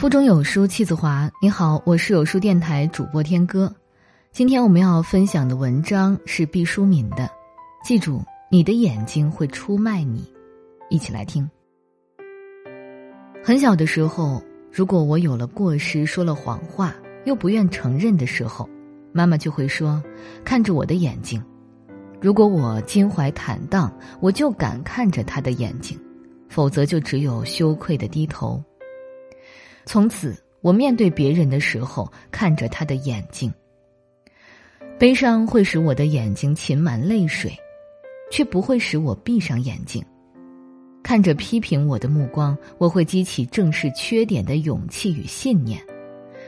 腹中有书气自华。你好，我是有书电台主播天歌。今天我们要分享的文章是毕淑敏的。记住，你的眼睛会出卖你。一起来听。很小的时候，如果我有了过失，说了谎话，又不愿承认的时候，妈妈就会说：“看着我的眼睛。”如果我襟怀坦荡，我就敢看着他的眼睛；否则，就只有羞愧的低头。从此，我面对别人的时候，看着他的眼睛。悲伤会使我的眼睛噙满泪水，却不会使我闭上眼睛。看着批评我的目光，我会激起正视缺点的勇气与信念。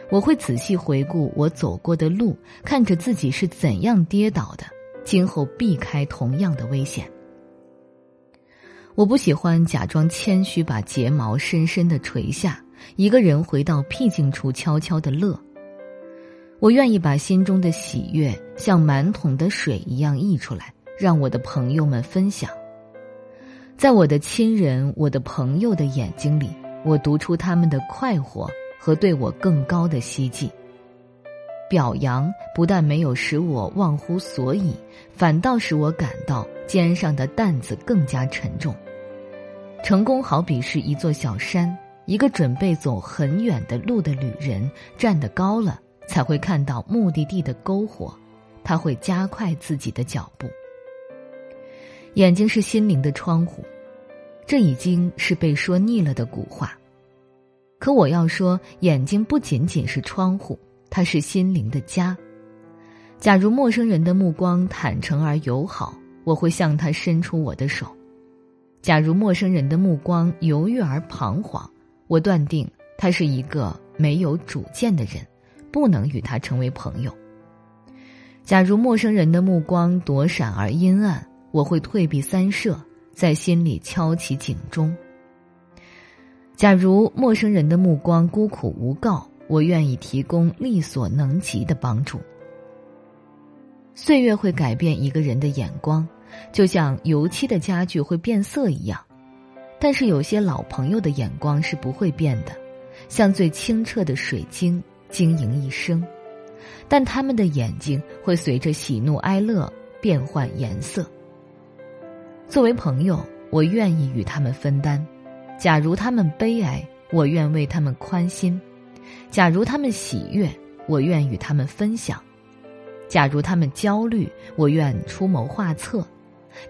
我会仔细回顾我走过的路，看着自己是怎样跌倒的，今后避开同样的危险。我不喜欢假装谦虚，把睫毛深深的垂下。一个人回到僻静处，悄悄的乐。我愿意把心中的喜悦像满桶的水一样溢出来，让我的朋友们分享。在我的亲人、我的朋友的眼睛里，我读出他们的快活和对我更高的希冀。表扬不但没有使我忘乎所以，反倒使我感到肩上的担子更加沉重。成功好比是一座小山。一个准备走很远的路的旅人，站得高了，才会看到目的地的篝火，他会加快自己的脚步。眼睛是心灵的窗户，这已经是被说腻了的古话。可我要说，眼睛不仅仅是窗户，它是心灵的家。假如陌生人的目光坦诚而友好，我会向他伸出我的手；假如陌生人的目光犹豫而彷徨，我断定他是一个没有主见的人，不能与他成为朋友。假如陌生人的目光躲闪而阴暗，我会退避三舍，在心里敲起警钟。假如陌生人的目光孤苦无告，我愿意提供力所能及的帮助。岁月会改变一个人的眼光，就像油漆的家具会变色一样。但是有些老朋友的眼光是不会变的，像最清澈的水晶，晶莹一生。但他们的眼睛会随着喜怒哀乐变换颜色。作为朋友，我愿意与他们分担；假如他们悲哀，我愿为他们宽心；假如他们喜悦，我愿与他们分享；假如他们焦虑，我愿出谋划策；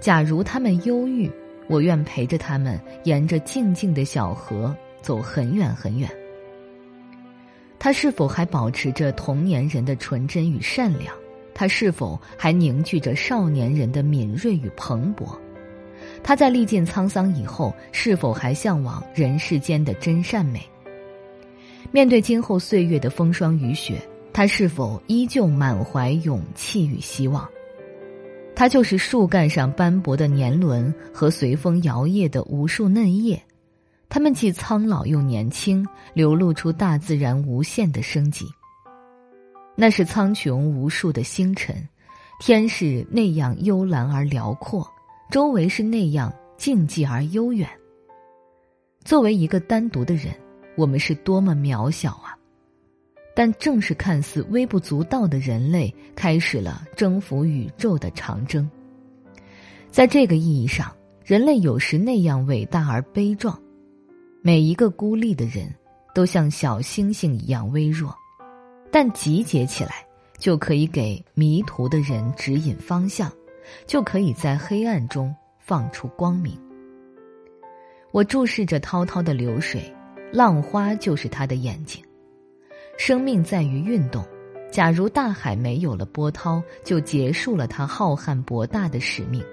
假如他们忧郁。我愿陪着他们沿着静静的小河走很远很远。他是否还保持着童年人的纯真与善良？他是否还凝聚着少年人的敏锐与蓬勃？他在历尽沧桑以后，是否还向往人世间的真善美？面对今后岁月的风霜雨雪，他是否依旧满怀勇气与希望？它就是树干上斑驳的年轮和随风摇曳的无数嫩叶，它们既苍老又年轻，流露出大自然无限的生机。那是苍穹无数的星辰，天是那样幽蓝而辽阔，周围是那样静寂而悠远。作为一个单独的人，我们是多么渺小啊！但正是看似微不足道的人类，开始了征服宇宙的长征。在这个意义上，人类有时那样伟大而悲壮。每一个孤立的人，都像小星星一样微弱，但集结起来，就可以给迷途的人指引方向，就可以在黑暗中放出光明。我注视着滔滔的流水，浪花就是他的眼睛。生命在于运动，假如大海没有了波涛，就结束了它浩瀚博大的使命，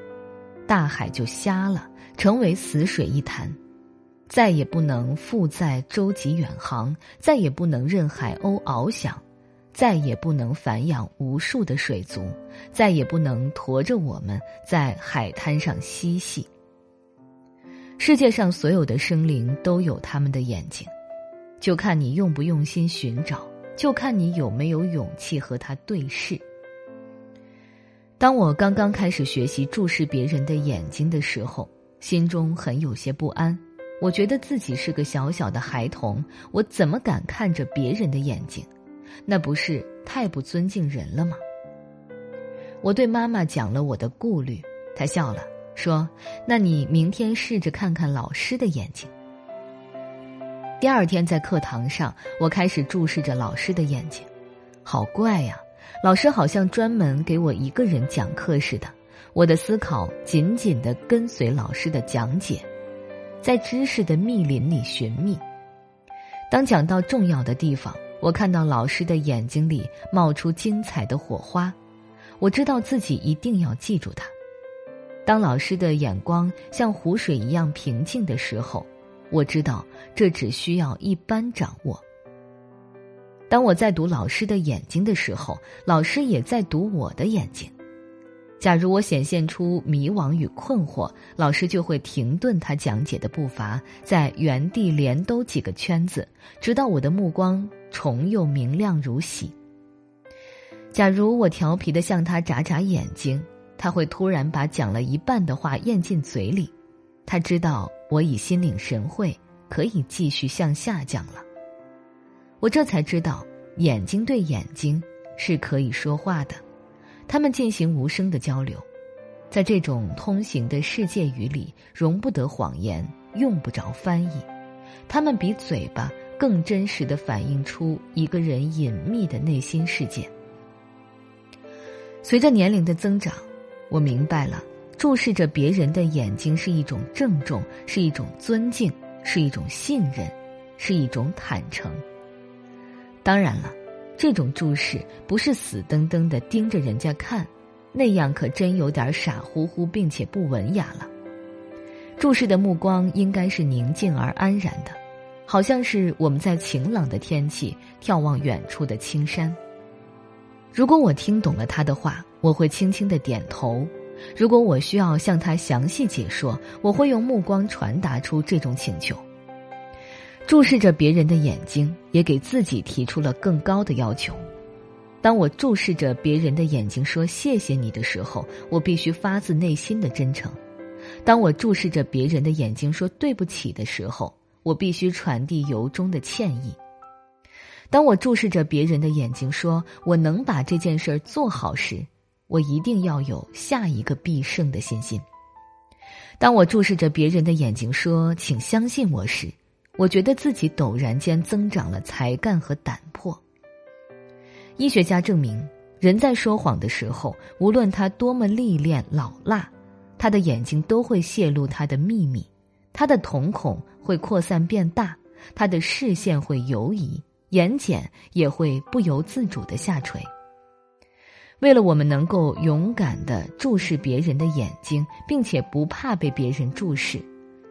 大海就瞎了，成为死水一潭，再也不能负载舟楫远航，再也不能任海鸥翱翔，再也不能繁养无数的水族，再也不能驮着我们在海滩上嬉戏。世界上所有的生灵都有他们的眼睛。就看你用不用心寻找，就看你有没有勇气和他对视。当我刚刚开始学习注视别人的眼睛的时候，心中很有些不安，我觉得自己是个小小的孩童，我怎么敢看着别人的眼睛？那不是太不尊敬人了吗？我对妈妈讲了我的顾虑，她笑了，说：“那你明天试着看看老师的眼睛。”第二天在课堂上，我开始注视着老师的眼睛，好怪呀！老师好像专门给我一个人讲课似的，我的思考紧紧的跟随老师的讲解。在知识的密林里寻觅。当讲到重要的地方，我看到老师的眼睛里冒出精彩的火花，我知道自己一定要记住它。当老师的眼光像湖水一样平静的时候，我知道这只需要一般掌握。当我在读老师的眼睛的时候，老师也在读我的眼睛。假如我显现出迷惘与困惑，老师就会停顿他讲解的步伐，在原地连兜几个圈子，直到我的目光重又明亮如洗。假如我调皮的向他眨眨眼睛，他会突然把讲了一半的话咽进嘴里。他知道我已心领神会，可以继续向下讲了。我这才知道，眼睛对眼睛是可以说话的。他们进行无声的交流，在这种通行的世界语里，容不得谎言，用不着翻译。他们比嘴巴更真实的反映出一个人隐秘的内心世界。随着年龄的增长，我明白了，注视着别人的眼睛是一种郑重，是一种尊敬，是一种信任，是一种坦诚。当然了。这种注视不是死瞪瞪的盯着人家看，那样可真有点傻乎乎，并且不文雅了。注视的目光应该是宁静而安然的，好像是我们在晴朗的天气眺望远处的青山。如果我听懂了他的话，我会轻轻的点头；如果我需要向他详细解说，我会用目光传达出这种请求。注视着别人的眼睛，也给自己提出了更高的要求。当我注视着别人的眼睛说“谢谢你”的时候，我必须发自内心的真诚；当我注视着别人的眼睛说“对不起”的时候，我必须传递由衷的歉意；当我注视着别人的眼睛说“我能把这件事儿做好”时，我一定要有下一个必胜的信心；当我注视着别人的眼睛说“请相信我”时，我觉得自己陡然间增长了才干和胆魄。医学家证明，人在说谎的时候，无论他多么历练老辣，他的眼睛都会泄露他的秘密，他的瞳孔会扩散变大，他的视线会游移，眼睑也会不由自主的下垂。为了我们能够勇敢的注视别人的眼睛，并且不怕被别人注视，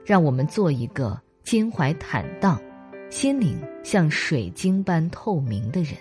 让我们做一个。襟怀坦荡，心灵像水晶般透明的人。